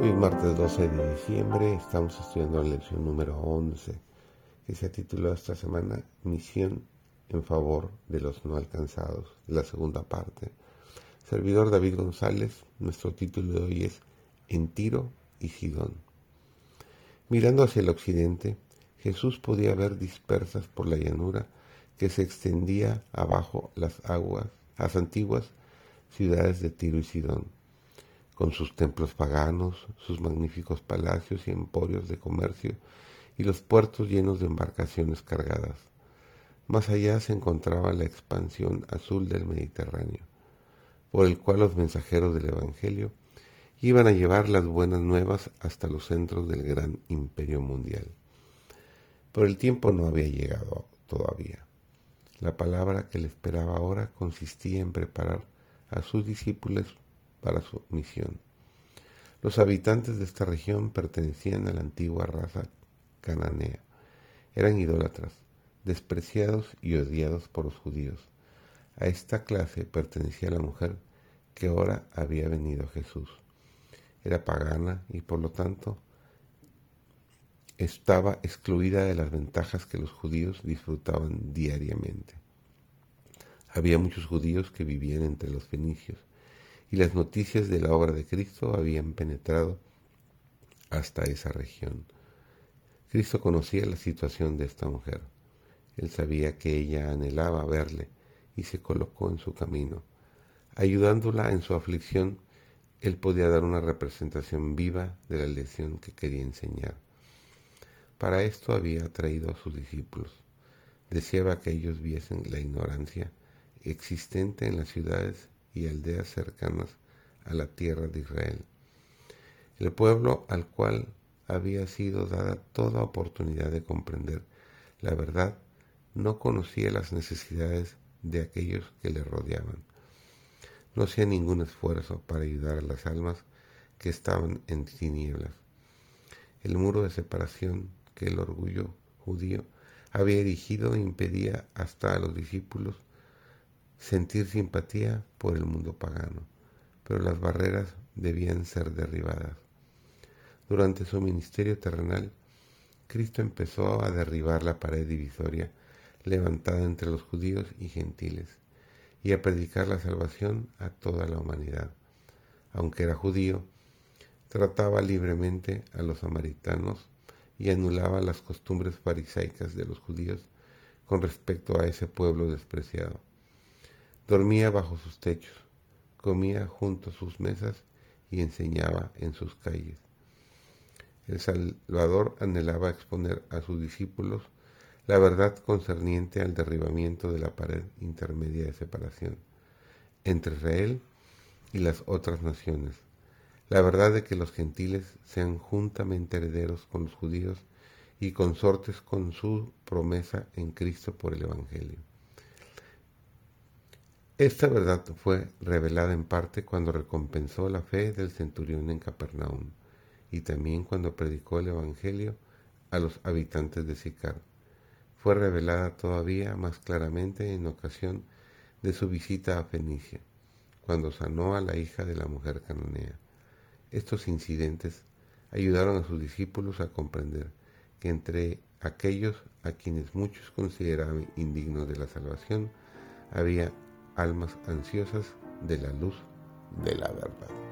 Hoy es martes 12 de diciembre, estamos estudiando la lección número 11, que se ha titulado esta semana Misión en favor de los no alcanzados, la segunda parte. Servidor David González, nuestro título de hoy es En Tiro y Sidón. Mirando hacia el occidente, Jesús podía ver dispersas por la llanura que se extendía abajo las aguas, las antiguas ciudades de Tiro y Sidón, con sus templos paganos, sus magníficos palacios y emporios de comercio y los puertos llenos de embarcaciones cargadas. Más allá se encontraba la expansión azul del Mediterráneo, por el cual los mensajeros del Evangelio iban a llevar las buenas nuevas hasta los centros del gran imperio mundial. Pero el tiempo no había llegado todavía. La palabra que le esperaba ahora consistía en preparar a sus discípulos para su misión. Los habitantes de esta región pertenecían a la antigua raza cananea. Eran idólatras, despreciados y odiados por los judíos. A esta clase pertenecía la mujer que ahora había venido a Jesús. Era pagana y por lo tanto estaba excluida de las ventajas que los judíos disfrutaban diariamente. Había muchos judíos que vivían entre los fenicios y las noticias de la obra de Cristo habían penetrado hasta esa región. Cristo conocía la situación de esta mujer. Él sabía que ella anhelaba verle y se colocó en su camino. Ayudándola en su aflicción, él podía dar una representación viva de la lección que quería enseñar. Para esto había traído a sus discípulos. Deseaba que ellos viesen la ignorancia existente en las ciudades y aldeas cercanas a la tierra de Israel. El pueblo al cual había sido dada toda oportunidad de comprender la verdad no conocía las necesidades de aquellos que le rodeaban. No hacía ningún esfuerzo para ayudar a las almas que estaban en tinieblas. El muro de separación que el orgullo judío había erigido impedía hasta a los discípulos sentir simpatía por el mundo pagano, pero las barreras debían ser derribadas. Durante su ministerio terrenal, Cristo empezó a derribar la pared divisoria levantada entre los judíos y gentiles, y a predicar la salvación a toda la humanidad. Aunque era judío, trataba libremente a los samaritanos y anulaba las costumbres farisaicas de los judíos con respecto a ese pueblo despreciado. Dormía bajo sus techos, comía junto a sus mesas y enseñaba en sus calles. El Salvador anhelaba exponer a sus discípulos la verdad concerniente al derribamiento de la pared intermedia de separación entre Israel y las otras naciones, la verdad de que los gentiles sean juntamente herederos con los judíos y consortes con su promesa en Cristo por el Evangelio. Esta verdad fue revelada en parte cuando recompensó la fe del centurión en Capernaum y también cuando predicó el Evangelio a los habitantes de Sicar. Fue revelada todavía más claramente en ocasión de su visita a Fenicia, cuando sanó a la hija de la mujer cananea. Estos incidentes ayudaron a sus discípulos a comprender que entre aquellos a quienes muchos consideraban indignos de la salvación, había almas ansiosas de la luz de la verdad.